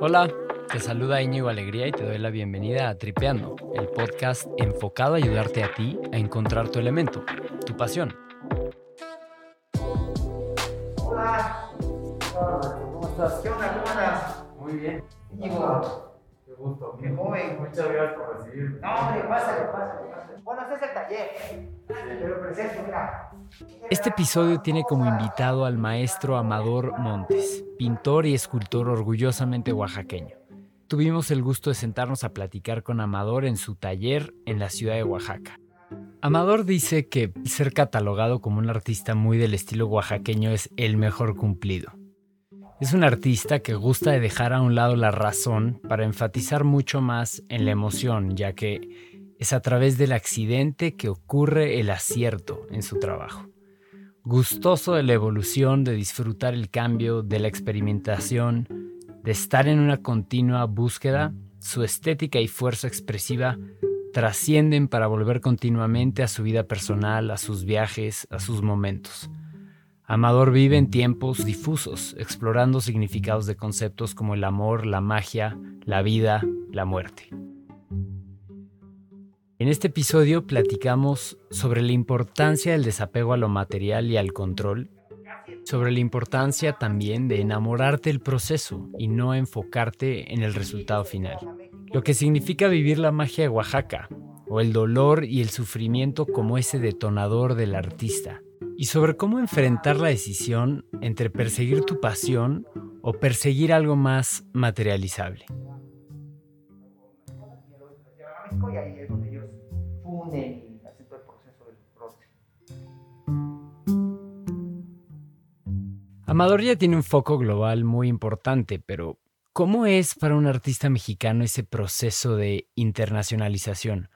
Hola, te saluda Íñigo Alegría y te doy la bienvenida a Tripeando, el podcast enfocado a ayudarte a ti a encontrar tu elemento, tu pasión. Hola. ¿Cómo estás? ¿Qué onda? ¿Cómo andas? Muy bien. Íñigo. Qué gusto. Qué joven. Muchas gracias por recibirme. No, hombre, pásale, pásale, pásale. Bueno, este es el taller. Te lo presento, mira. Este episodio tiene como invitado al maestro Amador Montes, pintor y escultor orgullosamente oaxaqueño. Tuvimos el gusto de sentarnos a platicar con Amador en su taller en la ciudad de Oaxaca. Amador dice que ser catalogado como un artista muy del estilo oaxaqueño es el mejor cumplido. Es un artista que gusta de dejar a un lado la razón para enfatizar mucho más en la emoción, ya que es a través del accidente que ocurre el acierto en su trabajo. Gustoso de la evolución, de disfrutar el cambio, de la experimentación, de estar en una continua búsqueda, su estética y fuerza expresiva trascienden para volver continuamente a su vida personal, a sus viajes, a sus momentos. Amador vive en tiempos difusos, explorando significados de conceptos como el amor, la magia, la vida, la muerte. En este episodio platicamos sobre la importancia del desapego a lo material y al control, sobre la importancia también de enamorarte del proceso y no enfocarte en el resultado final, lo que significa vivir la magia de Oaxaca, o el dolor y el sufrimiento como ese detonador del artista, y sobre cómo enfrentar la decisión entre perseguir tu pasión o perseguir algo más materializable. Amador ya tiene un foco global muy importante, pero ¿cómo es para un artista mexicano ese proceso de internacionalización?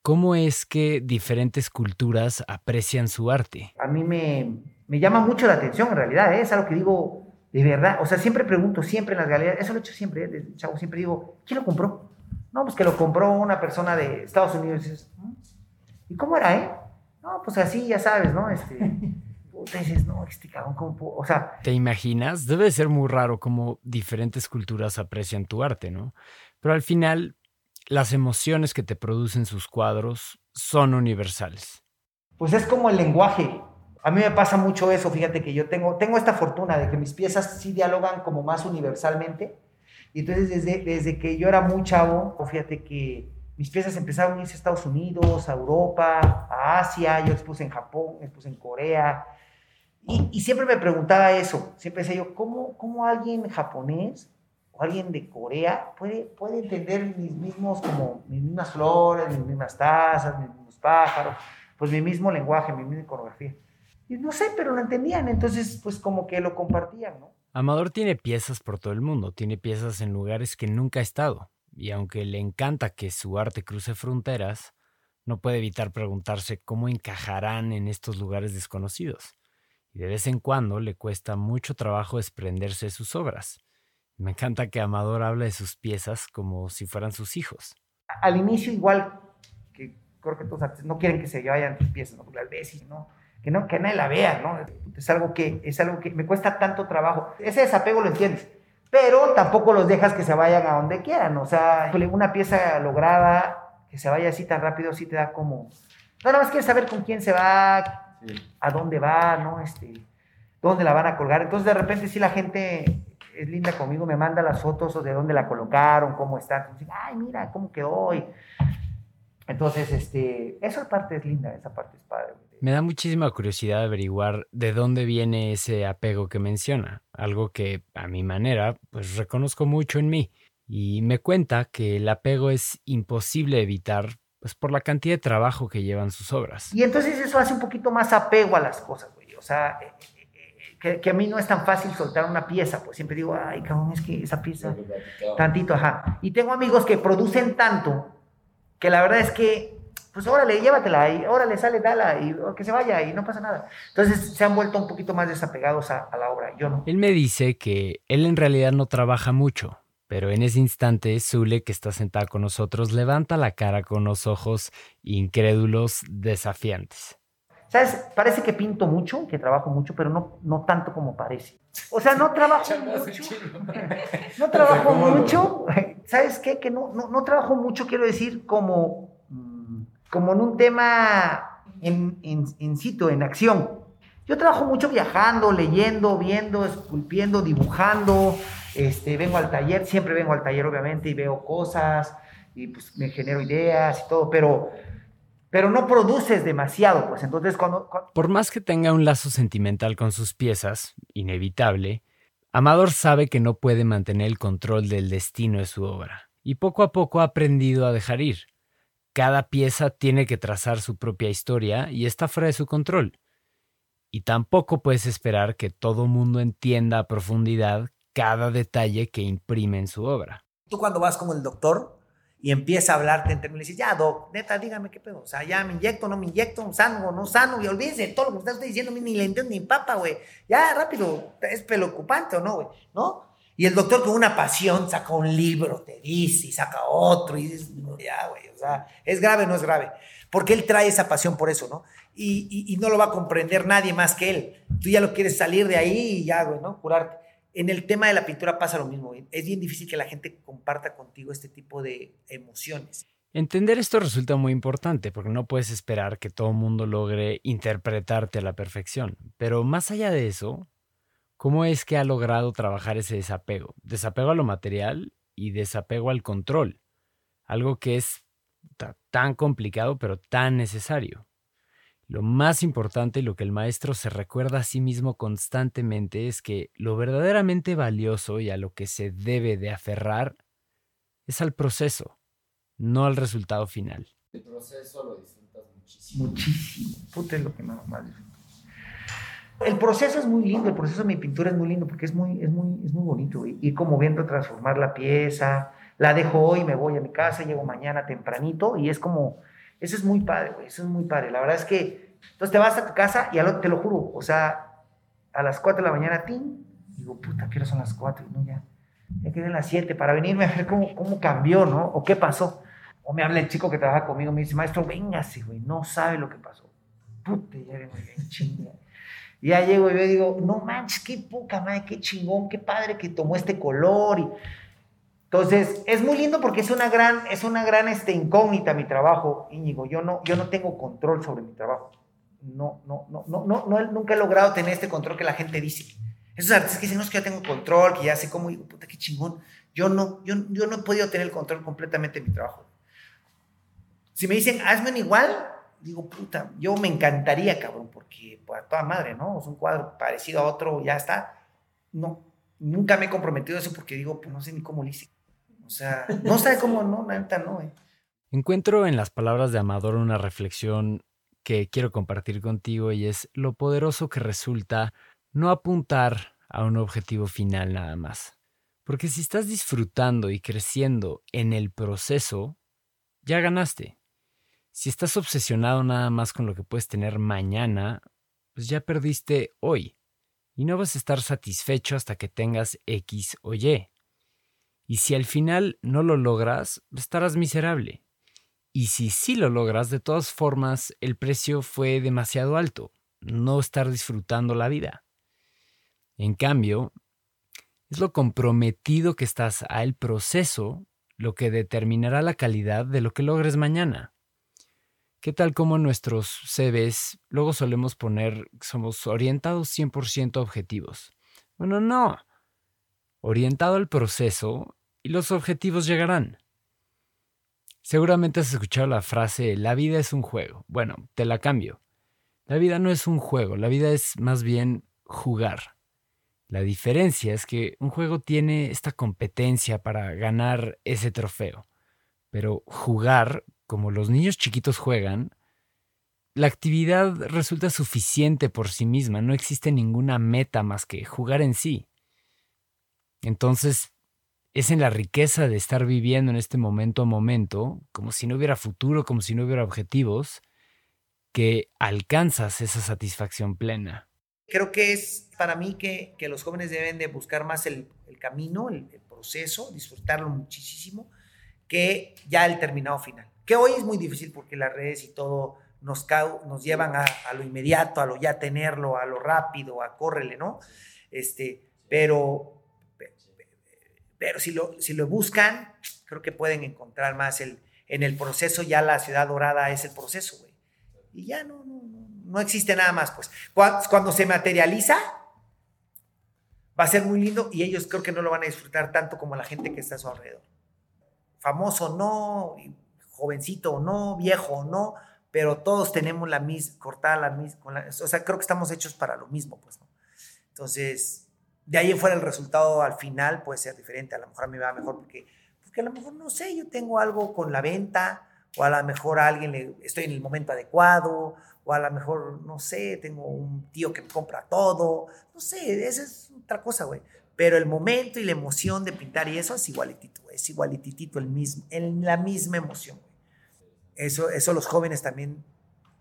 ¿Cómo es que diferentes culturas aprecian su arte? A mí me, me llama mucho la atención, en realidad, ¿eh? es algo que digo de verdad. O sea, siempre pregunto, siempre en las galerías, eso lo he hecho siempre, ¿eh? chavo, siempre digo, ¿quién lo compró? No, pues que lo compró una persona de Estados Unidos. Y, "¿Mm? ¿Y cómo era, eh? No, pues así, ya sabes, ¿no? Este, puta, dices, no, este cabrón, ¿cómo puedo?". O sea, ¿Te imaginas? Debe de ser muy raro cómo diferentes culturas aprecian tu arte, ¿no? Pero al final, las emociones que te producen sus cuadros son universales. pues es como el lenguaje. A mí me pasa mucho eso, fíjate que yo tengo, tengo esta fortuna de que mis piezas sí dialogan como más universalmente. Y entonces desde, desde que yo era muy chavo, fíjate que mis piezas empezaron a irse a Estados Unidos, a Europa, a Asia, yo expuse en Japón, expuse en Corea. Y, y siempre me preguntaba eso, siempre decía yo, ¿cómo, cómo alguien japonés o alguien de Corea puede, puede entender mis mismos, como mis mismas flores, mis mismas tazas, mis mismos pájaros, pues mi mismo lenguaje, mi misma iconografía? Y no sé, pero lo entendían, entonces pues como que lo compartían, ¿no? Amador tiene piezas por todo el mundo, tiene piezas en lugares que nunca ha estado, y aunque le encanta que su arte cruce fronteras, no puede evitar preguntarse cómo encajarán en estos lugares desconocidos. Y de vez en cuando le cuesta mucho trabajo desprenderse de sus obras. Me encanta que Amador habla de sus piezas como si fueran sus hijos. Al inicio igual, que creo que todos no quieren que se vayan tus piezas, ¿no? Las ves y no, que no, que nadie la vea, ¿no? Es algo que, es algo que me cuesta tanto trabajo. Ese desapego lo entiendes, pero tampoco los dejas que se vayan a donde quieran, o sea, una pieza lograda, que se vaya así tan rápido, sí te da como... No, nada más quieres saber con quién se va, Sí. a dónde va, ¿no? Este, dónde la van a colgar. Entonces, de repente, sí, la gente es linda conmigo, me manda las fotos o de dónde la colocaron, cómo está. Entonces, Ay, mira, cómo quedó. Y... Entonces, este, esa parte es linda, esa parte es padre. Me da muchísima curiosidad averiguar de dónde viene ese apego que menciona, algo que a mi manera pues reconozco mucho en mí y me cuenta que el apego es imposible evitar pues por la cantidad de trabajo que llevan sus obras. Y entonces eso hace un poquito más apego a las cosas, güey. O sea, eh, eh, eh, que, que a mí no es tan fácil soltar una pieza, pues siempre digo, ay, cabrón, es que esa pieza, tantito, ajá. Y tengo amigos que producen tanto que la verdad es que, pues órale, llévatela, y órale, sale, dala, y que se vaya, y no pasa nada. Entonces se han vuelto un poquito más desapegados a, a la obra, yo no. Él me dice que él en realidad no trabaja mucho, pero en ese instante Zule, que está sentada con nosotros, levanta la cara con unos ojos incrédulos desafiantes. ¿Sabes? Parece que pinto mucho, que trabajo mucho, pero no, no tanto como parece. O sea, no trabajo mucho. No trabajo mucho. ¿Sabes qué? Que no, no, no trabajo mucho, quiero decir, como, mm, como en un tema en, en, en sitio, en acción. Yo trabajo mucho viajando, leyendo, viendo, esculpiendo, dibujando. Este, vengo al taller, siempre vengo al taller, obviamente, y veo cosas, y pues me genero ideas y todo, pero pero no produces demasiado, pues entonces cuando, Por más que tenga un lazo sentimental con sus piezas, inevitable, Amador sabe que no puede mantener el control del destino de su obra, y poco a poco ha aprendido a dejar ir. Cada pieza tiene que trazar su propia historia y está fuera de su control. Y tampoco puedes esperar que todo mundo entienda a profundidad cada detalle que imprime en su obra. Tú cuando vas con el doctor, y empieza a hablarte en términos, dices, ya, doc, neta, dígame qué pedo. O sea, ya me inyecto, no me inyecto, sano no sano, y olvídese de todo lo que me está diciendo, ni le entiendo ni papa, güey. Ya, rápido, es preocupante o no, güey, ¿no? Y el doctor con una pasión saca un libro, te dice, y saca otro, y dices, no, ya, güey, o sea, ¿es grave no es grave? Porque él trae esa pasión por eso, ¿no? Y, y, y no lo va a comprender nadie más que él. Tú ya lo quieres salir de ahí y ya, güey, ¿no? Curarte. En el tema de la pintura pasa lo mismo. Es bien difícil que la gente comparta contigo este tipo de emociones. Entender esto resulta muy importante porque no puedes esperar que todo el mundo logre interpretarte a la perfección. Pero más allá de eso, ¿cómo es que ha logrado trabajar ese desapego? Desapego a lo material y desapego al control. Algo que es tan complicado pero tan necesario. Lo más importante y lo que el maestro se recuerda a sí mismo constantemente es que lo verdaderamente valioso y a lo que se debe de aferrar es al proceso, no al resultado final. El proceso lo disfrutas muchísimo. Muchísimo. Puta es lo que más, más disfruto. El proceso es muy lindo, el proceso de mi pintura es muy lindo porque es muy, es muy, es muy bonito. güey. Ir como viendo transformar la pieza, la dejo hoy, me voy a mi casa, llego mañana tempranito y es como eso es muy padre, güey. Eso es muy padre. La verdad es que. Entonces te vas a tu casa y al, te lo juro, o sea, a las 4 de la mañana, ¡tim! Digo, puta, ¿qué hora son las 4? Y no, ya. Ya quedé en las 7 para venirme a ver cómo, cómo cambió, ¿no? O qué pasó. O me habla el chico que trabaja conmigo, me dice, maestro, véngase, güey, no sabe lo que pasó. Puta, ya vengo bien chinga. Y ya llego y yo digo, no manches, qué poca madre, qué chingón, qué padre que tomó este color. Entonces, es muy lindo porque es una gran, es una gran este, incógnita mi trabajo, Íñigo. Yo no, yo no tengo control sobre mi trabajo. No, no, no, no, no, no, nunca he logrado tener este control que la gente dice. Esos artistas que dicen, no, es que ya tengo control, que ya sé cómo, digo, puta, qué chingón. Yo no, yo, yo no he podido tener el control completamente de mi trabajo. Si me dicen, hazme un igual, digo, puta, yo me encantaría, cabrón, porque pues, a toda madre, ¿no? Es un cuadro parecido a otro, ya está. No, nunca me he comprometido a eso porque digo, pues no sé ni cómo lo hice. O sea, no sabe cómo, no, neta, no, eh. Encuentro en las palabras de Amador una reflexión que quiero compartir contigo y es lo poderoso que resulta no apuntar a un objetivo final nada más. Porque si estás disfrutando y creciendo en el proceso, ya ganaste. Si estás obsesionado nada más con lo que puedes tener mañana, pues ya perdiste hoy. Y no vas a estar satisfecho hasta que tengas X o Y. Y si al final no lo logras, estarás miserable. Y si sí lo logras, de todas formas, el precio fue demasiado alto. No estar disfrutando la vida. En cambio, es lo comprometido que estás al proceso lo que determinará la calidad de lo que logres mañana. ¿Qué tal como nuestros CVs luego solemos poner somos orientados 100% a objetivos? Bueno, no. Orientado al proceso y los objetivos llegarán. Seguramente has escuchado la frase la vida es un juego. Bueno, te la cambio. La vida no es un juego, la vida es más bien jugar. La diferencia es que un juego tiene esta competencia para ganar ese trofeo, pero jugar, como los niños chiquitos juegan, la actividad resulta suficiente por sí misma, no existe ninguna meta más que jugar en sí. Entonces, es en la riqueza de estar viviendo en este momento a momento, como si no hubiera futuro, como si no hubiera objetivos, que alcanzas esa satisfacción plena. Creo que es para mí que, que los jóvenes deben de buscar más el, camino, el, proceso, disfrutarlo muchísimo, que ya el terminado final. Que hoy es muy difícil porque las redes y todo nos, nos llevan a, lo inmediato, a lo ya tenerlo, a lo rápido, a córrele, ¿no? Este, pero, pero si lo, si lo buscan, creo que pueden encontrar más el, en el proceso, ya la ciudad dorada es el proceso, güey. Y ya no, no, no, existe nada más, pues. Cuando, se materializa, va a ser muy lindo y ellos creo que no lo van a disfrutar tanto como la gente que está a su alrededor. Famoso no, jovencito o no, viejo o no, pero todos tenemos la misma, cortada la misma, o sea, creo que estamos hechos para lo mismo, pues, ¿no? Entonces, de ahí fuera el resultado al final puede ser diferente, a lo mejor a mí me va mejor porque, porque a lo mejor, no sé, yo tengo algo con la venta, o a lo mejor a alguien le, estoy en el momento adecuado, o a lo mejor, no sé, tengo un tío que me compra todo, no sé, esa es otra cosa, güey. Pero el momento y la emoción de pintar y eso es igualitito, es igualititito, el mismo, en la misma emoción. Eso, eso los jóvenes también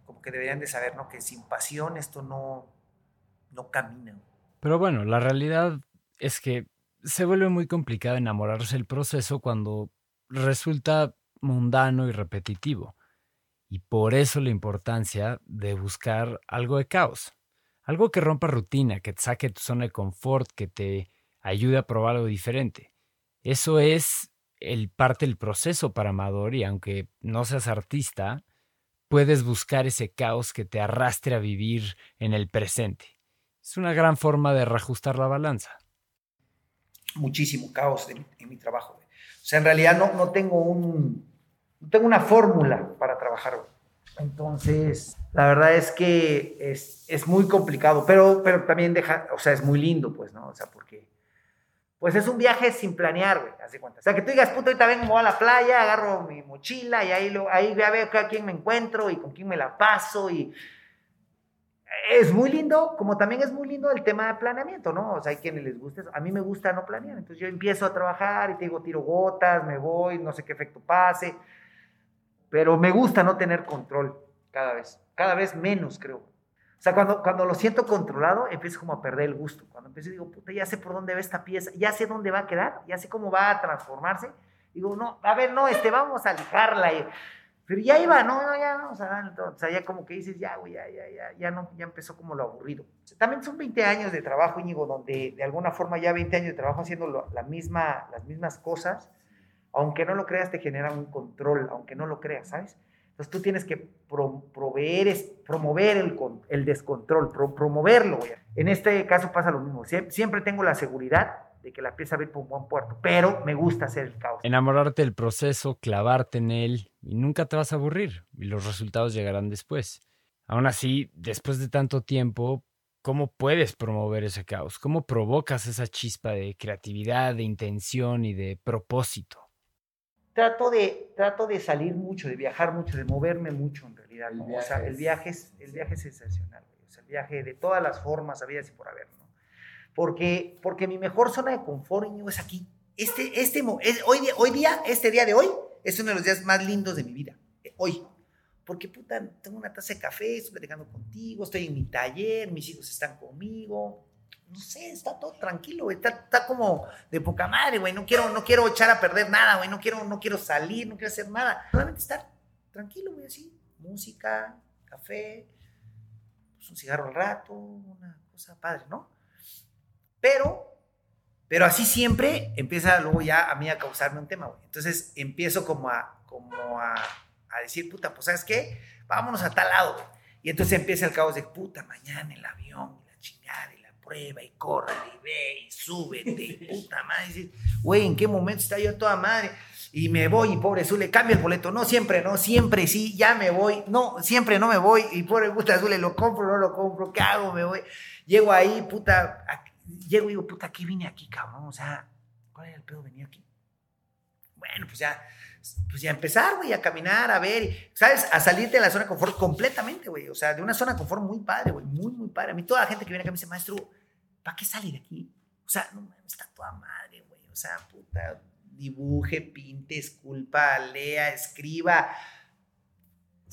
como que deberían de saber, ¿no? Que sin pasión esto no, no camina. Pero bueno, la realidad es que se vuelve muy complicado enamorarse del proceso cuando resulta mundano y repetitivo. Y por eso la importancia de buscar algo de caos. Algo que rompa rutina, que te saque tu zona de confort, que te ayude a probar algo diferente. Eso es el parte del proceso para Amador y aunque no seas artista, puedes buscar ese caos que te arrastre a vivir en el presente. Es una gran forma de reajustar la balanza. Muchísimo caos en, mi trabajo. O sea, en realidad no, no tengo un, tengo una fórmula para trabajar. Entonces, la verdad es que es, es, muy complicado, pero, pero también deja, o sea, es muy lindo, pues, ¿no? O sea, porque, pues es un viaje sin planear, güey, hace cuenta. O sea, que tú digas, puto, ahorita vengo a la playa, agarro mi mochila y ahí, lo, ahí a ver a quién me encuentro y con quién me la paso y es muy lindo, como también es muy lindo el tema de planeamiento, ¿no? O sea, hay quienes les guste eso. A mí me gusta no planear. Entonces yo empiezo a trabajar y te digo, tiro gotas, me voy, no sé qué efecto pase. Pero me gusta no tener control cada vez. Cada vez menos, creo. O sea, cuando, cuando lo siento controlado, empiezo como a perder el gusto. Cuando empiezo, digo, puta, ya sé por dónde va esta pieza, ya sé dónde va a quedar, ya sé cómo va a transformarse. Digo, no, a ver, no, este, vamos a lijarla. Pero ya iba, no, no, ya vamos a dar O sea, ya como que dices, ya, güey, ya, ya, ya, ya, no, ya empezó como lo aburrido. también son 20 años de trabajo, Íñigo, donde de alguna forma ya 20 años de trabajo haciendo la misma, las mismas cosas, aunque no lo creas, te genera un control, aunque no lo creas, ¿sabes? Entonces tú tienes que promover el, el descontrol, promoverlo. Güey. En este caso pasa lo mismo. siempre tengo la seguridad de que la pieza va a ir por un buen puerto, pero me gusta hacer el caos. Enamorarte del proceso, clavarte en él y nunca te vas a aburrir y los resultados llegarán después. Aún así, después de tanto tiempo, ¿cómo puedes promover ese caos? ¿Cómo provocas esa chispa de creatividad, de intención y de propósito? Trato de, trato de salir mucho, de viajar mucho, de moverme mucho en realidad. El, viaje, o sea, el viaje es, el viaje es sensacional. O sea, el viaje de todas las formas, habidas y por haber. ¿no? porque, porque mi mejor zona de confort es aquí. Este, este, hoy, hoy día, este día de hoy, es uno de los días más lindos de mi vida. Eh, hoy. Porque, puta, tengo una taza de café, estoy platicando contigo, estoy en mi taller, mis hijos están conmigo. No sé, está todo tranquilo, güey. Está, está, como de poca madre, güey. No quiero, no quiero echar a perder nada, güey. No quiero, no quiero salir, no quiero hacer nada. Solamente estar tranquilo, güey, así. Música, café, pues un cigarro al rato, una cosa padre, ¿no? Pero, pero así siempre empieza luego ya a mí a causarme un tema, güey. Entonces empiezo como a, como a, a decir, puta, pues ¿sabes qué? Vámonos a tal lado, güey. Y entonces empieza el caos de, puta, mañana el avión, la chingada, prueba, y corre, y ve, y súbete, puta madre. güey, ¿en qué momento está yo toda madre? y me voy y pobre Zule, cambia el boleto. No, siempre, no, siempre sí, ya me voy. No, siempre no me voy y pobre puta Zule, lo compro, no lo compro, ¿qué hago? Me voy. Llego ahí, puta, llego y digo, puta, ¿qué vine aquí, cabrón? O sea, ¿cuál era el pedo venir aquí? Bueno, pues ya, pues ya empezar, güey, a caminar, a ver, ¿sabes? A salirte de la zona de confort completamente, güey. O sea, de una zona de confort muy padre, güey, muy, muy padre. A mí toda la gente que viene acá me dice, maestro, ¿para qué sale de aquí? O sea, no está toda madre, güey. O sea, puta, dibuje, pinte, esculpa, lea, escriba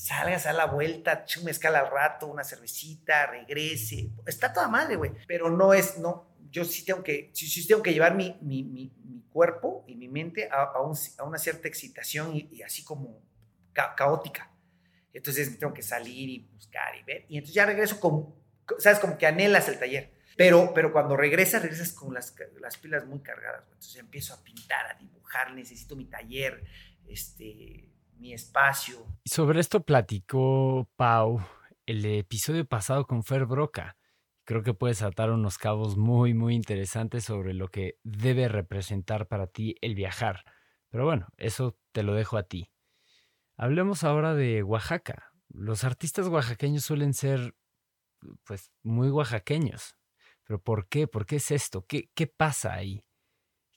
salgas a la vuelta, un mezcal al rato, una cervecita, regrese. Está toda madre, güey. Pero no es, no, yo sí tengo que, sí, tengo que llevar mi, mi, mi, cuerpo y mi mente a, a, una cierta excitación y, así como caótica. Entonces tengo que salir y buscar y ver. Y entonces ya regreso con, ¿sabes? Como que anhelas el taller. Pero, pero cuando regresas, regresas con las, las pilas muy cargadas. Entonces empiezo a pintar, a dibujar, necesito mi taller, este, mi espacio. Sobre esto platicó Pau el episodio pasado con Fer Broca. Creo que puedes atar unos cabos muy, muy interesantes sobre lo que debe representar para ti el viajar. Pero bueno, eso te lo dejo a ti. Hablemos ahora de Oaxaca. Los artistas oaxaqueños suelen ser, pues, muy oaxaqueños. Pero ¿por qué? ¿Por qué es esto? ¿Qué, qué pasa ahí?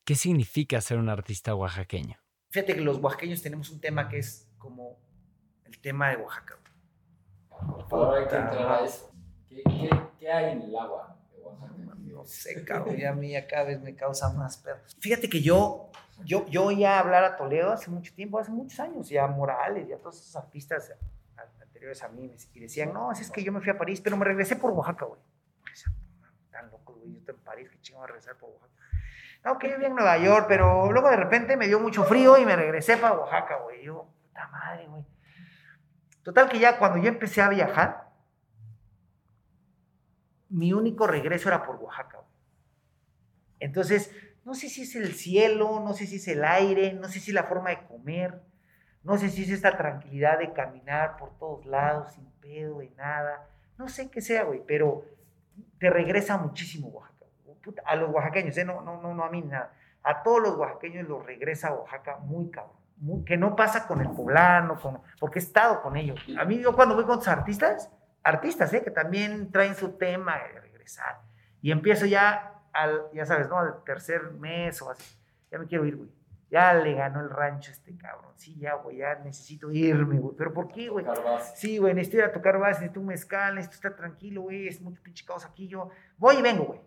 ¿Qué significa ser un artista oaxaqueño? Fíjate que los oaxaqueños tenemos un tema que es como el tema de Oaxaca. Por favor, hay que entrar a eso. ¿Qué, qué, qué hay en el agua? No sé, cabrón, ya a mí ya cada vez me causa más pedos. Fíjate que yo, yo, yo oía hablar a Toledo hace mucho tiempo, hace muchos años, ya Morales, ya todos esos artistas anteriores a mí, y decían, no, es que yo me fui a París, pero me regresé por Oaxaca, güey. Tan loco, güey, yo estoy en París, que chingo a regresar por Oaxaca. No, que yo vivía en Nueva York, pero luego de repente me dio mucho frío y me regresé para Oaxaca, güey. Yo, puta madre, güey. Total que ya cuando yo empecé a viajar, mi único regreso era por Oaxaca. Entonces, no sé si es el cielo, no sé si es el aire, no sé si es la forma de comer, no sé si es esta tranquilidad de caminar por todos lados sin pedo y nada. No sé qué sea, güey, pero te regresa muchísimo Oaxaca. A los oaxaqueños, ¿eh? no, no, no, no a mí nada. A todos los oaxaqueños los regresa a Oaxaca muy cabrón que no pasa con el poblano, con, porque he estado con ellos. A mí yo cuando voy con otros artistas, artistas, ¿eh? que también traen su tema de regresar, y empiezo ya al, ya sabes, ¿no? Al tercer mes o así, ya me quiero ir, güey. Ya le ganó el rancho este cabrón. Sí, ya, güey, ya necesito irme, güey. ¿Pero por qué, güey? Sí, güey, necesito ir a tocar base, necesito un mezcal, necesito estar tranquilo, güey. Es mucho pinche caos aquí. Yo voy y vengo, güey.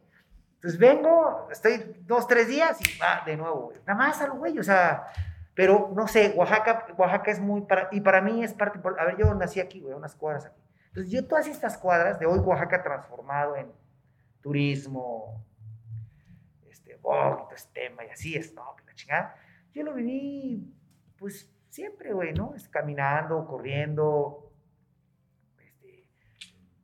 Entonces vengo, estoy dos, tres días y va de nuevo, güey. Nada más a lo güey, o sea, pero no sé, Oaxaca, Oaxaca es muy, para, y para mí es parte, a ver, yo nací aquí, güey, unas cuadras aquí. Entonces yo todas estas cuadras de hoy Oaxaca transformado en turismo, este, bonito este tema y así es, no, que la chingada. Yo lo viví, pues, siempre, güey, ¿no? caminando, corriendo. Este,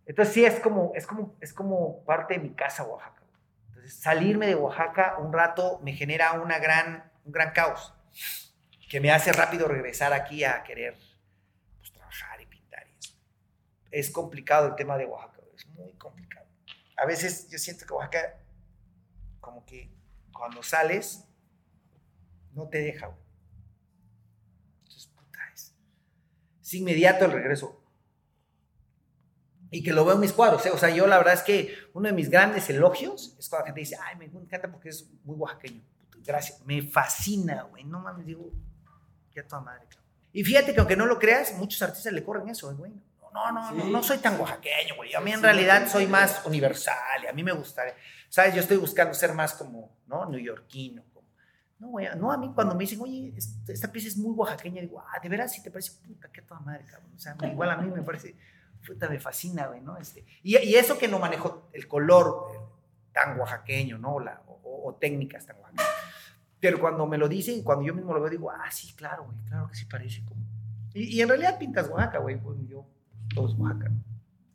entonces sí es como, es como, es como parte de mi casa Oaxaca. Entonces salirme de Oaxaca un rato me genera una gran, un gran caos que me hace rápido regresar aquí a querer pues, trabajar y pintar. Y eso. Es complicado el tema de Oaxaca, es muy complicado. A veces yo siento que Oaxaca, como que cuando sales, no te deja. Entonces, puta, es, es inmediato el regreso. Y que lo veo en mis cuadros, ¿eh? o sea, yo la verdad es que uno de mis grandes elogios es cuando la gente dice, ay, me encanta porque es muy oaxaqueño. Gracias, me fascina, güey, no mames, digo, ya toda madre, Y fíjate que aunque no lo creas, muchos artistas le corren eso, güey. No, no, no, no, soy tan oaxaqueño, güey. A mí en realidad soy más universal y a mí me gusta, ¿sabes? Yo estoy buscando ser más como, ¿no? Neoyorquino. Como, no, güey, no, a mí cuando me dicen, oye, esta pieza es muy oaxaqueña, digo, ah, de veras, si te parece, puta, qué toda madre, cabrón. O sea, igual a mí me parece, puta, me fascina, güey, ¿no? Este, y, y, eso que no manejo el color tan oaxaqueño, ¿no? La, o, o técnicas tan oaxaqueñas pero cuando me lo dicen, cuando yo mismo lo veo, digo, ah, sí, claro, güey, claro que sí parece como. Y, en realidad pintas Oaxaca, güey, pues yo, todo es Oaxaca.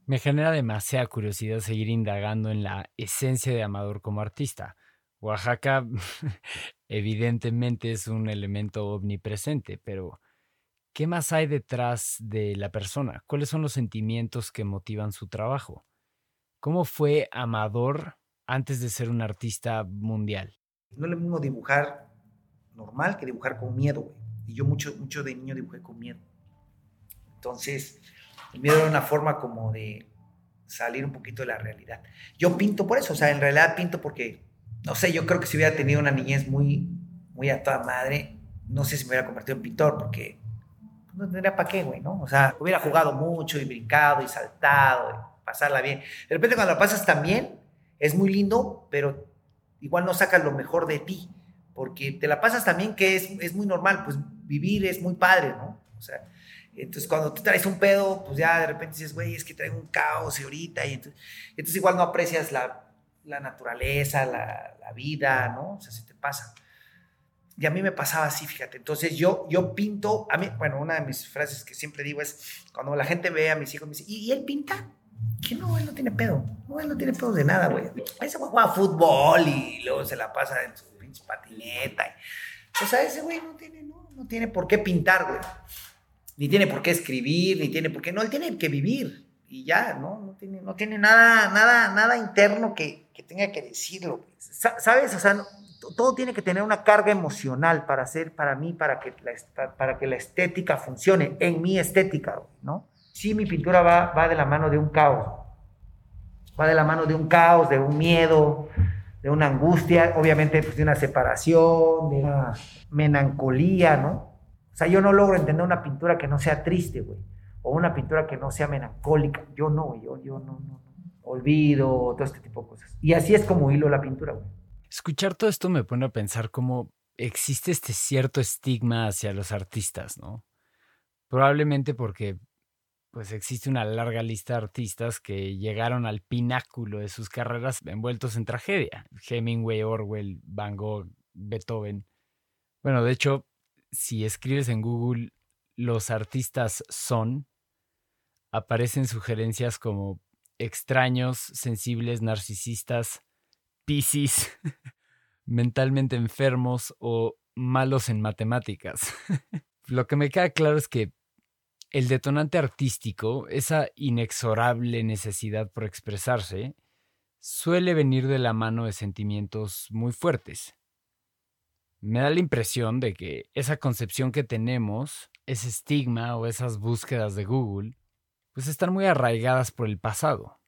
Me genera demasiada curiosidad seguir indagando en la esencia de Amador como artista. Oaxaca evidentemente es un elemento omnipresente, pero ¿qué más hay detrás de la persona? ¿Cuáles son los sentimientos que motivan su trabajo? ¿Cómo fue Amador antes de ser un artista mundial? No es lo mismo dibujar normal que dibujar con miedo, güey. Y yo mucho, mucho de niño dibujé con miedo. Entonces, el miedo era una forma como de salir un poquito de la realidad. Yo pinto por eso, o sea, en realidad pinto porque, no sé, yo creo que si hubiera tenido una niñez muy, muy a toda madre, no sé si me hubiera convertido en pintor, porque no tendría para qué, güey, ¿no? O sea, hubiera jugado mucho y brincado y saltado, y pasarla bien. De repente cuando la pasas tan bien, es muy lindo, pero igual no sacas lo mejor de ti, porque te la pasas también que es, es muy normal, pues vivir es muy padre, ¿no? O sea, entonces cuando tú traes un pedo, pues ya de repente dices, güey, es que traigo un caos y ahorita, y entonces, entonces igual no aprecias la, la naturaleza, la, la, vida, ¿no? O sea, se te pasa. Y a mí me pasaba así, fíjate. Entonces yo, yo pinto, a mí, bueno, una de mis frases que siempre digo es, cuando la gente ve a mis hijos, me dice, ¿y, él pinta? Que no, él no tiene pedo. No, él no tiene pedo de nada, güey. Ese güey juega fútbol y luego se la pasa en su pinche patineta. o sea, ese güey no tiene, no, no tiene por qué pintar, güey. Ni tiene por qué escribir, ni tiene por qué, no, él tiene que vivir. Y ya, ¿no? No tiene, no tiene nada, nada, nada interno que, que tenga que decirlo. ¿Sabes? O sea, todo tiene que tener una carga emocional para hacer, para mí, para que la, para que la estética funcione, en mi estética, ¿no? Sí, mi pintura va, va de la mano de un caos, va de la mano de un caos, de un miedo, de una angustia, obviamente pues, de una separación, de una melancolía, ¿no? O sea, yo no logro entender una pintura que no sea triste, güey, o una pintura que no sea melancólica. Yo no, yo, yo no, no. Olvido, todo este tipo de cosas. Y así es como hilo la pintura, güey. Escuchar todo esto me pone a pensar cómo existe este cierto estigma hacia los artistas, ¿no? Probablemente porque pues existe una larga lista de artistas que llegaron al pináculo de sus carreras envueltos en tragedia. Hemingway, Orwell, Van Gogh, Beethoven. Bueno, de hecho, si escribes en Google los artistas son, aparecen sugerencias como extraños, sensibles, narcisistas, piscis, mentalmente enfermos o malos en matemáticas. Lo que me queda claro es que el detonante artístico, esa inexorable necesidad por expresarse, suele venir de la mano de sentimientos muy fuertes. Me da la impresión de que esa concepción que tenemos, ese estigma o esas búsquedas de Google, pues están muy arraigadas por el pasado.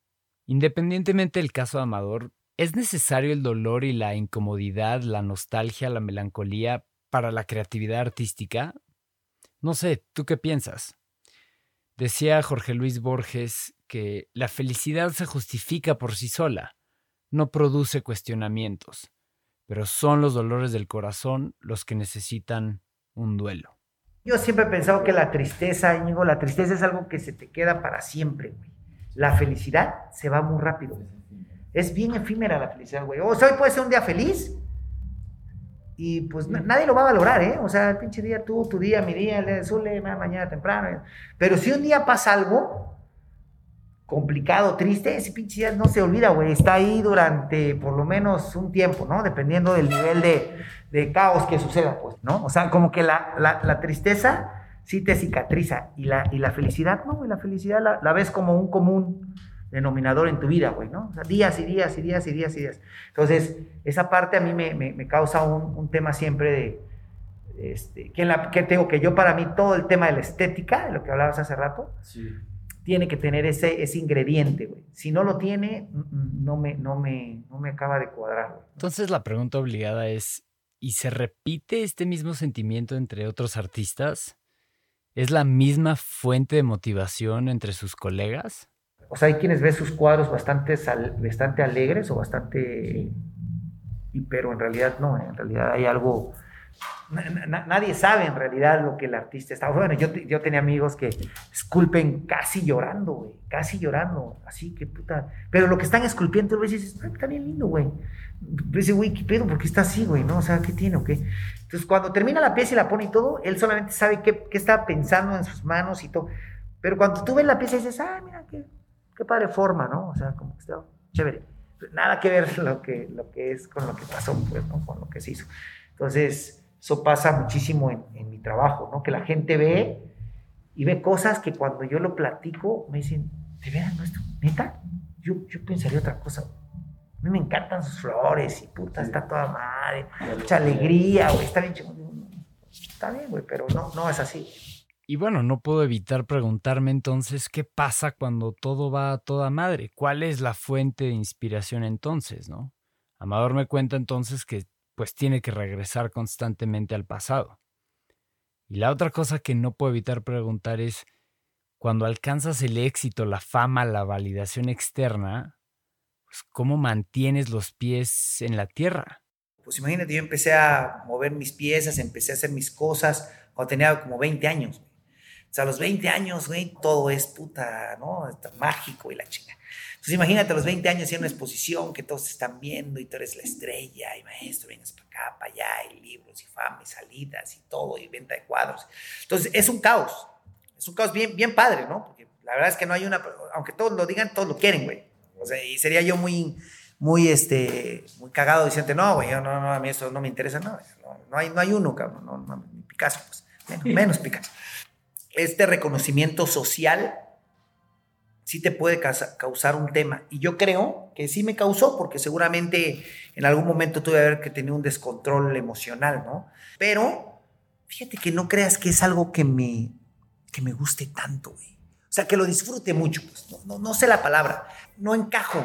Independientemente del caso de Amador, ¿Es necesario el dolor y la incomodidad, la nostalgia, la melancolía para la creatividad artística? No sé, ¿tú qué piensas? Decía Jorge Luis Borges que la felicidad se justifica por sí sola, no produce cuestionamientos, pero son los dolores del corazón los que necesitan un duelo. Yo siempre he pensado que la tristeza, Íñigo, la tristeza es algo que se te queda para siempre, La felicidad se va muy rápido. Es bien efímera la felicidad, güey. O sea, hoy puede ser un día feliz y pues nadie lo va a valorar, ¿eh? O sea, el pinche día tú, tu día, mi día, el Zule, mañana temprano. Pero si un día pasa algo complicado, triste, ese pinche día no se olvida, güey. Está ahí durante por lo menos un tiempo, ¿no? Dependiendo del nivel de, caos que suceda, pues, ¿no? O sea, como que la, la, tristeza sí te cicatriza y la, y la felicidad, no, y la felicidad la, la ves como un común denominador en tu vida, güey, ¿no? O sea, días y días y días y días y días. Entonces, esa parte a mí me, me, causa un, un, tema siempre de, este, que, la, que tengo que yo para mí todo el tema de la estética, de lo que hablabas hace rato, tiene que tener ese, ese ingrediente, güey. Si no lo tiene, mm, mm, no me, no me, no me acaba de cuadrar, güey. Entonces la pregunta obligada es, ¿y se repite este mismo sentimiento entre otros artistas? ¿Es la misma fuente de motivación entre sus colegas? o sea, hay quienes ven sus cuadros bastante, bastante alegres o bastante... pero en realidad no, en realidad hay algo... nadie sabe en realidad lo que el artista está... Bueno, yo, yo tenía amigos que esculpen casi llorando, güey, casi llorando, así que puta... Pero lo que están esculpiendo, tú dices, está bien lindo, güey. Dice, güey, ¿qué pedo? ¿Por qué está así, güey? ¿No? O sea, ¿qué tiene o qué? Entonces, cuando termina la pieza y la pone y todo, él solamente sabe qué, qué está pensando en sus manos y todo. Pero cuando tú ves la pieza dices, ah, mira, qué, qué padre forma, ¿no? O sea, como que está chévere. Nada que ver lo que, lo que es con lo que pasó, pues, ¿no? Con lo que se hizo. Entonces, eso pasa muchísimo en, en mi trabajo, ¿no? Que la gente ve y ve cosas que cuando yo lo platico me dicen, ¿de veras no esto? ¿Neta? Yo, yo pensaría otra cosa. A mí me encantan sus flores y puta, está toda madre, mucha alegría, güey, está bien Está bien, güey, pero no, no es así. Y bueno, no puedo evitar preguntarme entonces qué pasa cuando todo va a toda madre. ¿Cuál es la fuente de inspiración entonces, no? Amador me cuenta entonces que pues tiene que regresar constantemente al pasado. Y la otra cosa que no puedo evitar preguntar es, cuando alcanzas el éxito, la fama, la validación externa, pues ¿cómo mantienes los pies en la tierra? Pues imagínate, yo empecé a mover mis piezas, empecé a hacer mis cosas cuando tenía como 20 años. O sea, a los 20 años, güey, todo es puta, ¿no? Está mágico y la chinga. Entonces imagínate a los 20 años en una exposición que todos están viendo y tú eres la estrella y maestro, vengas para acá, para allá, y libros y fama y salidas y todo y venta de cuadros. Entonces es un caos, es un caos bien, bien padre, ¿no? Porque la verdad es que no hay una, aunque todos lo digan, todos lo quieren, güey. O sea, y sería yo muy, muy, este, muy cagado diciendo, no, güey, no, no, a mí eso no me interesa, no, no, hay, no hay uno, cabrón, no, no, Picasso, pues, menos, menos Picasso. Este reconocimiento social sí te puede causar un tema. Y yo creo que sí me causó, porque seguramente en algún momento tuve que haber que tener un descontrol emocional, ¿no? Pero fíjate que no creas que es algo que me, que me guste tanto, güey. O sea, que lo disfrute mucho, pues. No, no, sé la palabra. No encajo.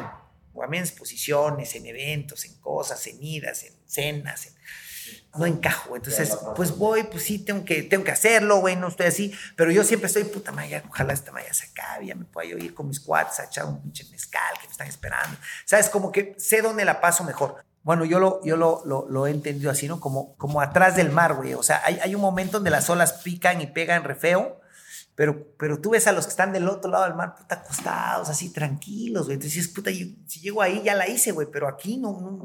O a mí en exposiciones, en eventos, en cosas, en idas, en cenas, en no encajo. Entonces, pues voy, pues sí, tengo que, tengo que hacerlo, güey, no estoy así, pero yo siempre estoy, puta madre, ojalá esta maya se acabe, ya me pueda yo ir con mis cuates a echar un pinche mezcal que me están esperando. ¿Sabes? Como que sé dónde la paso mejor. Bueno, yo lo, yo lo, lo, he entendido así, ¿no? Como, como atrás del mar, güey. O sea, hay, hay un momento donde las olas pican y pegan re feo, pero, pero tú ves a los que están del otro lado del mar, puta, acostados, así tranquilos, güey. Entonces puta, si llego ahí ya la hice, güey, pero aquí no, no,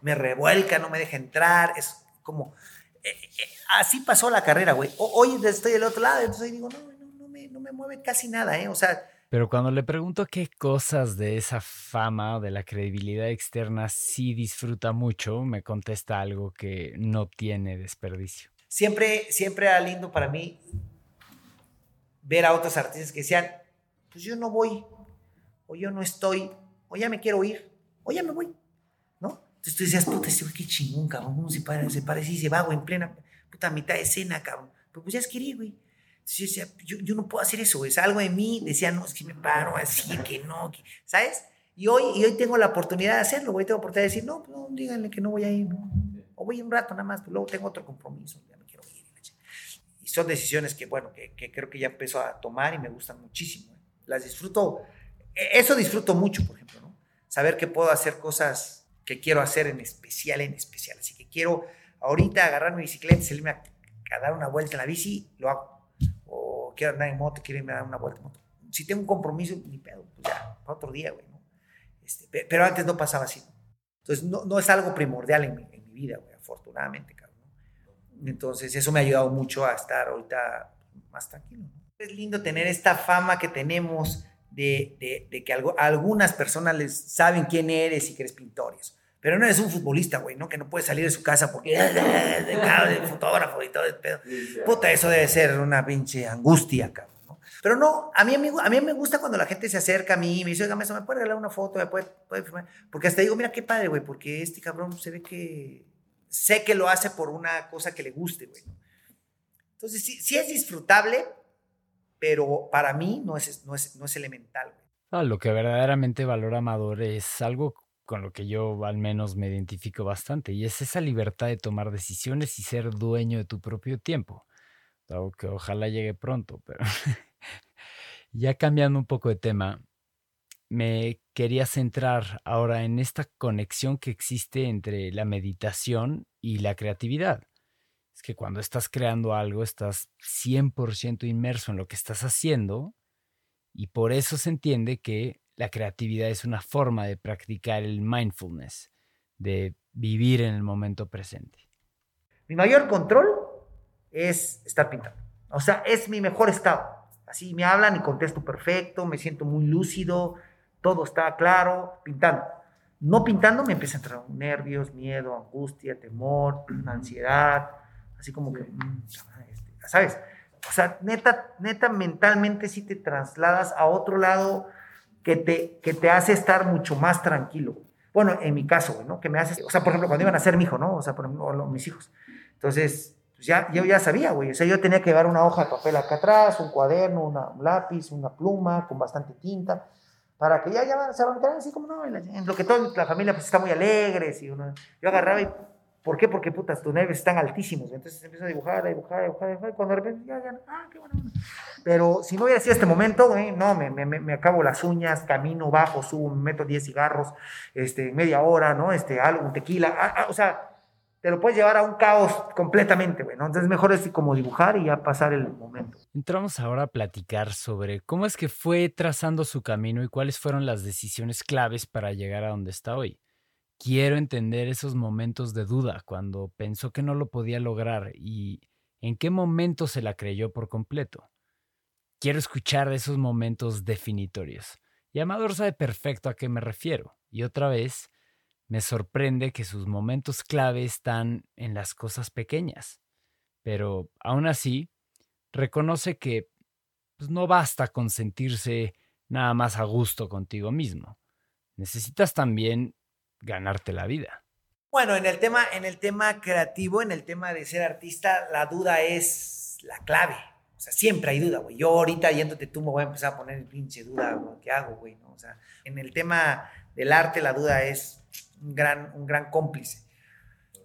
me revuelca, no me deja entrar. Es, como, eh, eh, así pasó la carrera, güey. Hoy estoy del otro lado, entonces digo, no, no, me, no me mueve casi nada, ¿eh? O sea... Pero cuando le pregunto qué cosas de esa fama o de la credibilidad externa sí disfruta mucho, me contesta algo que no tiene desperdicio. Siempre, siempre era lindo para mí ver a otros artistas que decían, pues yo no voy, o yo no estoy, o ya me quiero ir, o ya me voy. Entonces tú decías, puta, este güey qué chingón, cabrón, ¿cómo se, para, se parece y se va, güey, en plena, puta, mitad de escena, cabrón? Pero pues ya es querer, güey. Entonces yo yo, no puedo hacer eso. Es algo de mí, decía, no, es que me paro así, que no, ¿sabes? Y hoy, y hoy tengo la oportunidad de hacerlo, güey. Tengo la oportunidad de decir, no, pues, no, díganle que no voy a ir, no. O voy un rato nada más, pues luego tengo otro compromiso, ya me quiero ir. Y son decisiones que, bueno, que, creo que ya empiezo a tomar y me gustan muchísimo. ¿eh? Las disfruto, e, eso disfruto mucho, por ejemplo, ¿no? Saber que puedo hacer cosas que quiero hacer en especial, en especial. Así que quiero ahorita agarrar mi bicicleta, salirme a, dar una vuelta en la bici, lo hago. O quiero andar en moto, quiero irme a dar una vuelta en moto. Si tengo un compromiso, ni pedo, pues ya, otro día, güey. ¿no? Este, pero antes no pasaba así. Entonces, no, no es algo primordial en mi, en mi vida, güey, afortunadamente, cabrón. Entonces, eso me ha ayudado mucho a estar ahorita más tranquilo. Es lindo tener esta fama que tenemos de, de, de que algo, algunas personas les saben quién eres y que eres pintor y eso. Pero no eres un futbolista, güey, ¿no? Que no puede salir de su casa porque es de fotógrafo y todo el pedo. Puta, eso debe ser una pinche angustia, cabrón. ¿no? Pero no, a mí, a, mí, a mí me gusta cuando la gente se acerca a mí y me dice, oiga, ¿me puede regalar una foto? ¿Me puede, puede firmar? Porque hasta digo, mira qué padre, güey, porque este cabrón se ve que. Sé que lo hace por una cosa que le guste, güey. Entonces, sí, sí es disfrutable, pero para mí no es, no es, no es elemental, güey. Ah, lo que verdaderamente valora Amador es algo con lo que yo al menos me identifico bastante, y es esa libertad de tomar decisiones y ser dueño de tu propio tiempo. Algo que ojalá llegue pronto, pero ya cambiando un poco de tema, me quería centrar ahora en esta conexión que existe entre la meditación y la creatividad. Es que cuando estás creando algo, estás 100% inmerso en lo que estás haciendo y por eso se entiende que la creatividad es una forma de practicar el mindfulness, de vivir en el momento presente. Mi mayor control es estar pintando. O sea, es mi mejor estado. Así me hablan y contesto perfecto, me siento muy lúcido, todo está claro, pintando. No pintando me empieza a entrar nervios, miedo, angustia, temor, ansiedad, así como que, mm, este, ¿sabes? O sea, neta, neta, mentalmente sí te trasladas a otro lado que te, que te hace estar mucho más tranquilo. Bueno, en mi caso, ¿no? Que me hace, o sea, por ejemplo, cuando iban a ser mi hijo, ¿no? O sea, por ejemplo, mis hijos. Entonces, pues ya, yo ya sabía, güey. O sea, yo tenía que llevar una hoja de papel acá atrás, un cuaderno, un lápiz, una pluma con bastante tinta, para que ya, ya se van a así como, no, en, lo que toda la familia pues está muy alegre. Y uno, yo agarraba y ¿Por qué? Porque putas, tus nervios están altísimos. Entonces empieza a dibujar, a dibujar, a dibujar, a dibujar. Cuando de repente ya, ya, ah, qué bueno. Pero si no hubiera sido este momento, no, me, me, me, acabo las uñas, camino, bajo, subo, me meto 10 cigarros, este, media hora, ¿no? Este, algo, un tequila. Ah, ah, o sea, te lo puedes llevar a un caos completamente, güey, ¿no? Entonces mejor es como dibujar y ya pasar el momento. Entramos ahora a platicar sobre cómo es que fue trazando su camino y cuáles fueron las decisiones claves para llegar a donde está hoy. Quiero entender esos momentos de duda cuando pensó que no lo podía lograr y en qué momento se la creyó por completo. Quiero escuchar esos momentos definitorios. Y Amador sabe perfecto a qué me refiero. Y otra vez, me sorprende que sus momentos clave están en las cosas pequeñas, pero aún así reconoce que pues, no basta con sentirse nada más a gusto contigo mismo. Necesitas también ganarte la vida. Bueno, en el tema, en el tema creativo, en el tema de ser artista, la duda es la clave. O sea, siempre hay duda, güey. Yo ahorita yéndote tú me voy a empezar a poner pinche duda, güey. ¿Qué hago, güey? O sea, en el tema del arte la duda es un gran, un gran cómplice.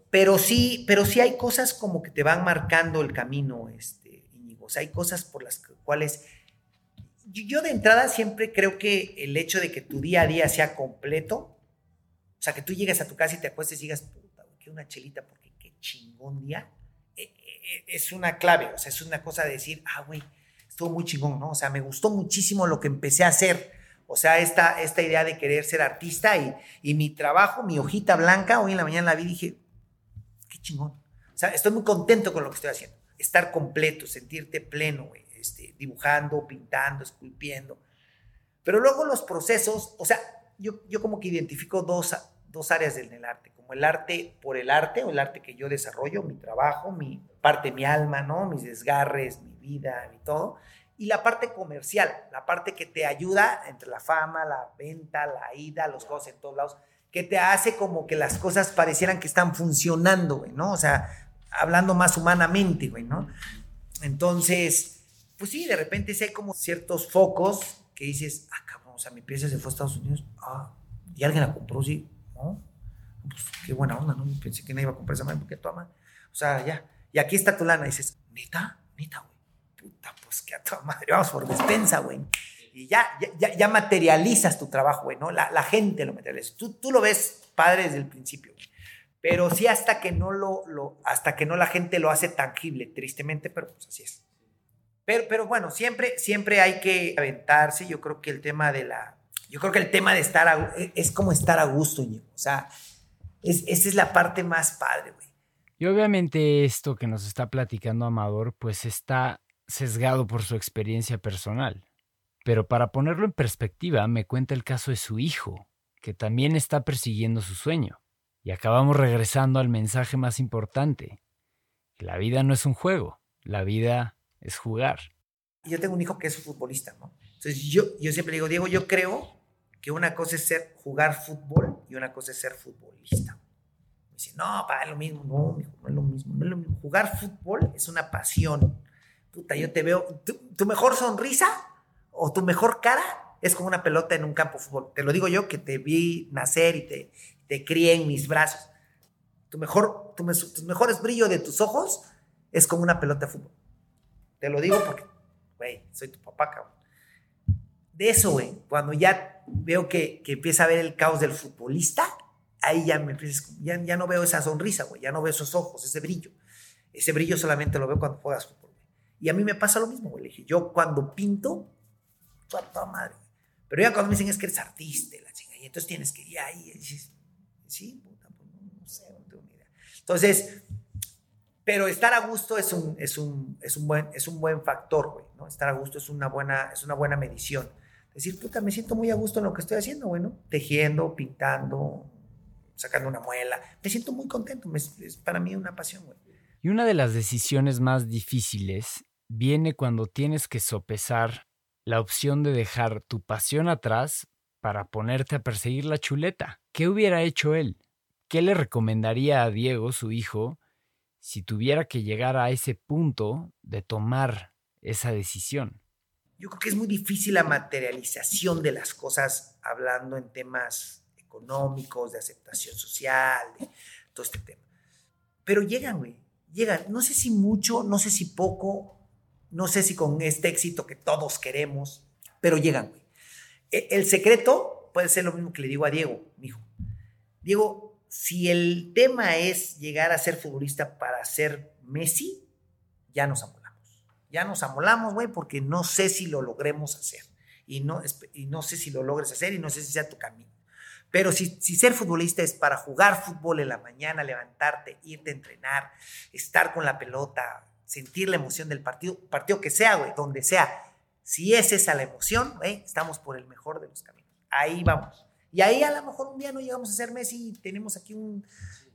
Pero sí, pero sí hay cosas como que te van marcando el camino, este, Íñigo. O sea, hay cosas por las cuales... Yo de entrada siempre creo que el hecho de que tu día a día sea completo, o sea, que tú llegues a tu casa y te acuestes y digas, puta, que una chelita, porque qué chingón día, e, e, e, es una clave, o sea, es una cosa de decir, ah, güey, estuvo muy chingón, ¿no? O sea, me gustó muchísimo lo que empecé a hacer o sea, esta, esta idea de querer ser artista y, y mi trabajo, mi hojita blanca, hoy en la mañana la vi y dije, qué chingón. O sea, estoy muy contento con lo que estoy haciendo. Estar completo, sentirte pleno, este, dibujando, pintando, esculpiendo. Pero luego los procesos, o sea, yo, yo como que identifico dos, dos áreas del arte, como el arte por el arte, o el arte que yo desarrollo, mi trabajo, mi parte mi alma, ¿no? Mis desgarres, mi vida, y todo y la parte comercial, la parte que te ayuda entre la fama, la venta, la ida, los cosas en todos lados, que te hace como que las cosas parecieran que están funcionando, ¿no? O sea, hablando más humanamente, güey, ¿no? Entonces, pues sí, de repente sí hay como ciertos focos que dices, ah, cabrón, o sea, mi pieza se fue a Estados Unidos, ah, y alguien la compró, sí, Pues qué buena onda, ¿no? Pensé que no iba a comprar esa madre porque tu ama. O sea, ya. Y aquí está tu lana. Dices, neta, neta, güey puta, pues que a tu madre, vamos por despensa, güey. Y ya, ya, ya materializas tu trabajo, güey, ¿no? La, la, gente lo materializa. Tú, tú lo ves padre desde el principio, güey. Pero sí hasta que no lo, lo, hasta que no la gente lo hace tangible, tristemente, pero pues así es. Pero, pero bueno, siempre, siempre hay que aventarse. Yo creo que el tema de la, yo creo que el tema de estar a, es como estar a gusto, Ñigo. O sea, es, esa es la parte más padre, güey. Y obviamente esto que nos está platicando Amador, pues está sesgado por su experiencia personal. Pero para ponerlo en perspectiva, me cuenta el caso de su hijo, que también está persiguiendo su sueño. Y acabamos regresando al mensaje más importante. La vida no es un juego, la vida es jugar. Yo tengo un hijo que es futbolista, ¿no? Entonces yo, yo siempre digo, Diego, yo creo que una cosa es ser, jugar fútbol y una cosa es ser futbolista. Me dice, no, para, lo mismo. No, mismo, no es lo mismo. Jugar fútbol es una pasión puta, yo te veo, tu, mejor sonrisa o tu mejor cara es como una pelota en un campo de fútbol. Te lo digo yo que te vi nacer y te, te crié en mis brazos. Tu mejor, tu, tus mejores brillos de tus ojos es como una pelota de fútbol. Te lo digo porque, güey, soy tu papá, cabrón. De eso, güey, cuando ya veo que, que, empieza a ver el caos del futbolista, ahí ya me ya, ya no veo esa sonrisa, güey, ya no veo esos ojos, ese brillo. Ese brillo solamente lo veo cuando juegas fútbol. Y a mí me pasa lo mismo, güey. Le dije, yo cuando pinto, toda madre. Pero ya cuando me dicen es que eres artista, la chinga, y entonces tienes que ir ahí. Y dices, sí, puta, pues no, sé, no tengo ni idea. Entonces, pero estar a gusto es un, es un, es un, buen, es un buen factor, güey, ¿no? Estar a gusto es una buena, es una buena medición. Decir, puta, me siento muy a gusto en lo que estoy haciendo, bueno, tejiendo, pintando, sacando una muela. Me siento muy contento, es para mí una pasión, güey. Y una de las decisiones más difíciles viene cuando tienes que sopesar la opción de dejar tu pasión atrás para ponerte a perseguir la chuleta. ¿Qué hubiera hecho él? ¿Qué le recomendaría a Diego, su hijo, si tuviera que llegar a ese punto de tomar esa decisión? Yo creo que es muy difícil la materialización de las cosas hablando en temas económicos, de aceptación social, de todo este tema. Pero llegan, güey, llegan. No sé si mucho, no sé si poco, no sé si con este éxito que todos queremos, pero llegan, güey. E, el secreto puede ser lo mismo que le digo a Diego, mi hijo. Diego, si el tema es llegar a ser futbolista para ser Messi, ya nos amolamos. Ya nos amolamos, güey, porque no sé si lo logremos hacer. Y no, y no sé si lo logres hacer y no sé si sea tu camino. Pero si, si, ser futbolista es para jugar fútbol en la mañana, levantarte, irte a entrenar, estar con la pelota, sentir la emoción del partido, partido que sea, güey, donde sea. Si es esa la emoción, güey, estamos por el mejor de los caminos. Ahí vamos. Y ahí a lo mejor un día no llegamos a ser Messi y tenemos aquí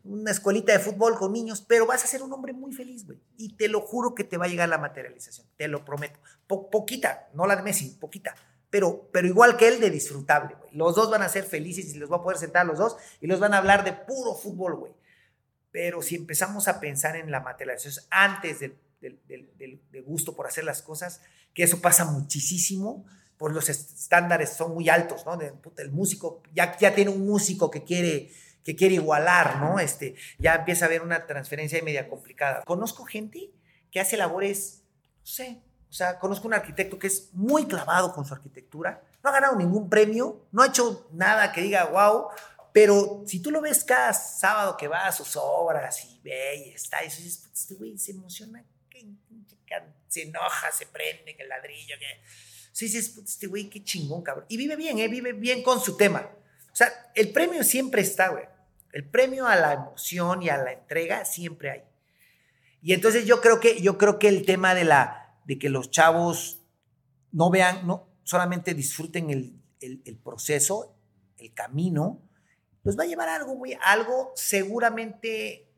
una escuelita de fútbol con niños, pero vas a ser un hombre muy feliz, güey. Y te lo juro que te va a llegar la materialización, te lo prometo. poquita, no la de Messi, poquita pero, pero igual que él de disfrutable, güey. Los dos van a ser felices y los va a poder sentar los dos y los van a hablar de puro fútbol, güey. Pero si empezamos a pensar en la materialización antes del, gusto por hacer las cosas, que eso pasa muchísimo, por los estándares son muy altos, ¿no? el músico, ya, ya tiene un músico que quiere, que quiere igualar, ¿no? Este, ya empieza a haber una transferencia media complicada. Conozco gente que hace labores, no sé, o sea, conozco un arquitecto que es muy clavado con su arquitectura, no ha ganado ningún premio, no ha hecho nada que diga wow, pero si tú lo ves cada sábado que va a sus obras y ve y está, y dices, este güey se emociona, se enoja, se prende, que el ladrillo, que... Sí, dices, este güey, qué chingón, cabrón. Y vive bien, ¿eh? vive bien con su tema. O sea, el premio siempre está, güey. El premio a la emoción y a la entrega siempre hay. Y entonces yo creo que, yo creo que el tema de la, de que los chavos no vean, no solamente disfruten el, proceso, el camino, los va a llevar algo, muy, algo seguramente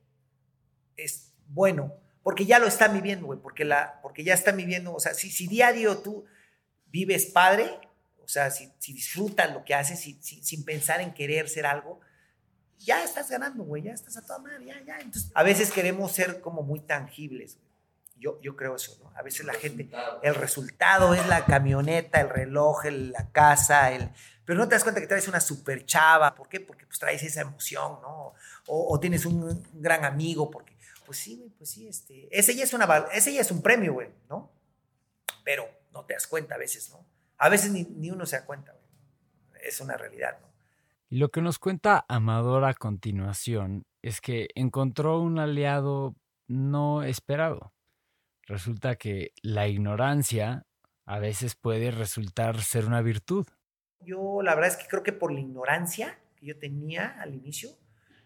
es bueno, porque ya lo están viviendo, güey, porque, la, porque ya están viviendo, o sea, si, si diario tú vives padre, o sea, si, si disfrutas lo que haces sin pensar en querer ser algo, ya estás ganando, güey, ya estás a toda madre, ya, ya. Entonces, a veces queremos ser como muy tangibles, güey. Yo, yo creo eso, ¿no? A veces la gente, el resultado es la camioneta, el reloj, la casa, el... Pero no te das cuenta que traes una super chava. ¿Por qué? Porque pues traes esa emoción, ¿no? O, tienes un gran amigo, porque... Pues sí, güey, pues sí, este... Ese ya es, una, ese ya es un premio, güey, ¿no? Pero no te das cuenta a veces, ¿no? A veces ni, ni uno se da cuenta, güey. Es una realidad, ¿no? Y lo que nos cuenta Amador a continuación es que encontró un aliado no esperado resulta que la ignorancia a veces puede resultar ser una virtud. Yo la verdad es que creo que por la ignorancia que yo tenía al inicio,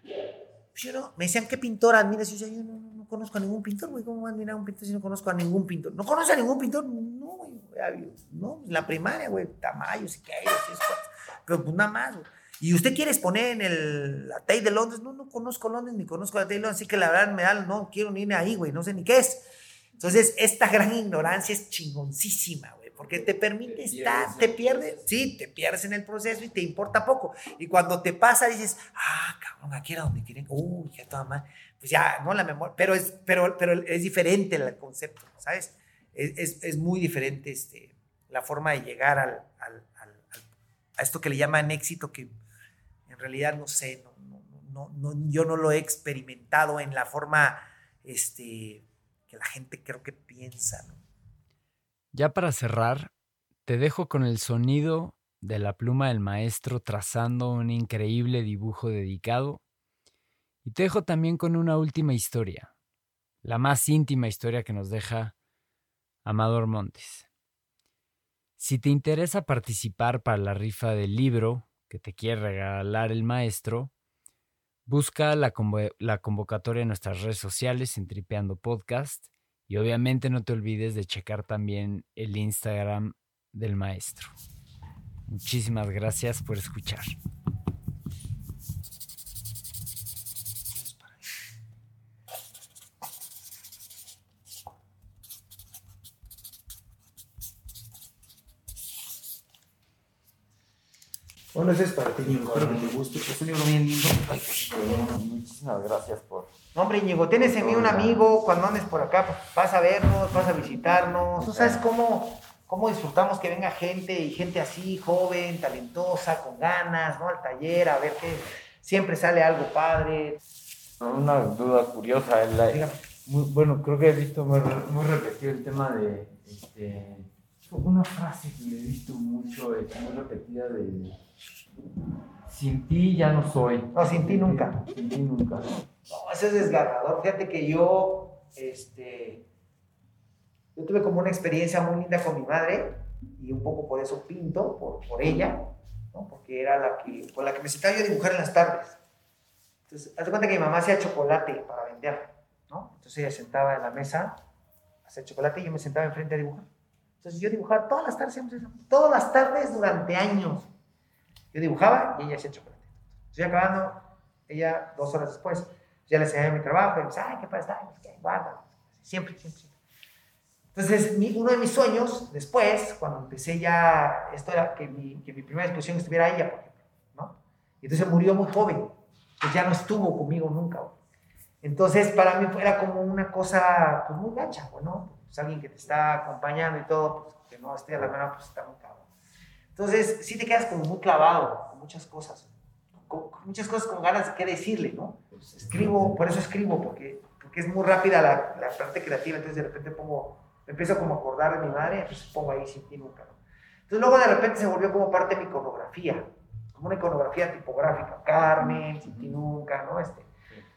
pues yo no, me decían, ¿qué pintor admiras? Yo, yo no, no, conozco a ningún pintor, güey, ¿cómo voy a admirar a un pintor si no conozco a ningún pintor? ¿No conoces a ningún pintor? No, güey, no, la primaria, güey, Tamayo, Siqueiros, pero pues nada más, güey. Y usted quiere exponer en el, la TAI de Londres, no, no conozco Londres ni conozco la TAI de Londres, así que la verdad me da, no quiero irme ahí, güey, no sé ni qué es. Entonces, esta gran ignorancia es chingoncísima, güey, porque te permite estar, te pierdes, sí, te pierdes en el proceso y te importa poco. Y cuando te pasa, dices, ah, cabrón, aquí era donde quieren, uy, ya toda mal. Pues ya, no la memoria, pero es, pero, pero es diferente el concepto, ¿sabes? Es, es, muy diferente este, la forma de llegar al, al, a esto que le llaman éxito, que en realidad no sé, no, no, no, yo no lo he experimentado en la forma, este, la gente creo que piensa. Ya para cerrar, te dejo con el sonido de la pluma del maestro trazando un increíble dibujo dedicado y te dejo también con una última historia, la más íntima historia que nos deja Amador Montes. Si te interesa participar para la rifa del libro que te quiere regalar el maestro, Busca la, convocatoria en nuestras redes sociales en Tripeando Podcast y obviamente no te olvides de checar también el Instagram del maestro. Muchísimas gracias por escuchar. Bueno, ese es para ti, Ñigo. Espero que te guste. Es un libro bien lindo. muchísimas gracias por. No, hombre, Ñigo, tienes en mí un amigo. Cuando andes por acá, pues, vas a vernos, vas a visitarnos. Tú sabes cómo, cómo disfrutamos que venga gente y gente así, joven, talentosa, con ganas, ¿no? Al taller, a ver que siempre sale algo padre. Una duda curiosa. La, muy, bueno, creo que he visto muy, muy repetido el tema de. Este, una frase que he visto mucho, muy repetida de Sin ti ya no soy. No, sin ti nunca. Sin ti nunca. No, eso es desgarrador. Fíjate que yo, este, yo tuve como una experiencia muy linda con mi madre y un poco por eso pinto, por, por ella, ¿no? porque era la que, con la que me sentaba yo a dibujar en las tardes. Entonces, haz de cuenta que mi mamá hacía chocolate para vender, ¿no? Entonces ella sentaba en la mesa, hacía chocolate y yo me sentaba enfrente a dibujar. Entonces yo dibujaba todas las tardes, todas las tardes durante años. Yo dibujaba y ella hacía chocolate. Estoy acabando, ella dos horas después, ya le enseñaba mi trabajo, y me decía, ay, qué pasa, ay, guarda. Siempre, siempre, siempre. Entonces, mi, uno de mis sueños, después, cuando empecé ya, esto era que mi, que mi primera exposición estuviera ella, por ejemplo, ¿no? Y entonces murió muy joven, pues ya no estuvo conmigo nunca, güey. Entonces, para mí era como una cosa, pues muy gacha, ¿no? Pues alguien que te está acompañando y todo, pues que no esté a la mano, pues está muy cabrón. Entonces, sí te quedas como muy clavado con muchas cosas, con, con muchas cosas con ganas de qué decirle, ¿no? Escribo, por eso escribo, porque, porque es muy rápida la, la parte creativa, entonces de repente pongo me empiezo como a acordar de mi madre, entonces pongo ahí sin ti nunca. ¿no? Entonces luego de repente se volvió como parte de mi iconografía, como una iconografía tipográfica, Carmen, sin ti nunca, ¿no? Este,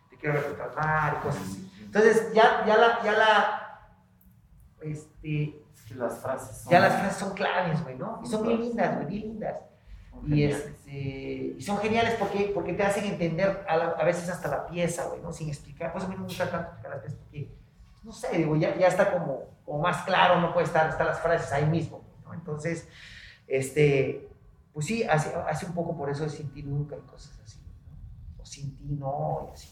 te quiero mar y cosas así. Entonces ya, ya la, ya la, este, Las frases. son- ya las frases son claves, güey, ¿no? Y son bien lindas, güey, bien lindas. Y, geniales. este, y son geniales porque, porque te hacen entender a, la- a veces hasta la pieza, güey, ¿no? Sin explicar. Pues a mí no me gusta tanto explicar las piezas porque, no sé, digo, ya, ya está como, como más claro, no puede estar, están las frases ahí mismo, ¿no? Entonces, este, pues sí, hace, hace un poco por eso de sin ti nunca y cosas así, ¿no? O sin ti no, y así.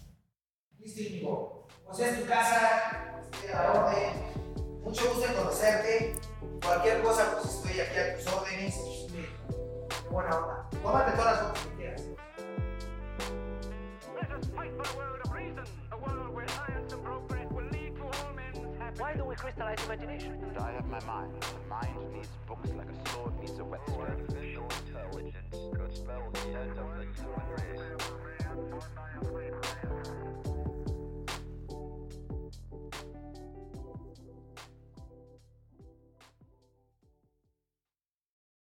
Listo, Íñigo. Pues es tu casa, estoy a la orden. Mucho gusto en conocerte. Cualquier cosa, pues estoy aquí a tus órdenes. Qué buena onda. Tómate todas las fotos que quieras. Why do we crystallize imagination? I have my mind. The mind needs books like a sword needs a whetstone. Artificial intelligence could spell the end of the human race.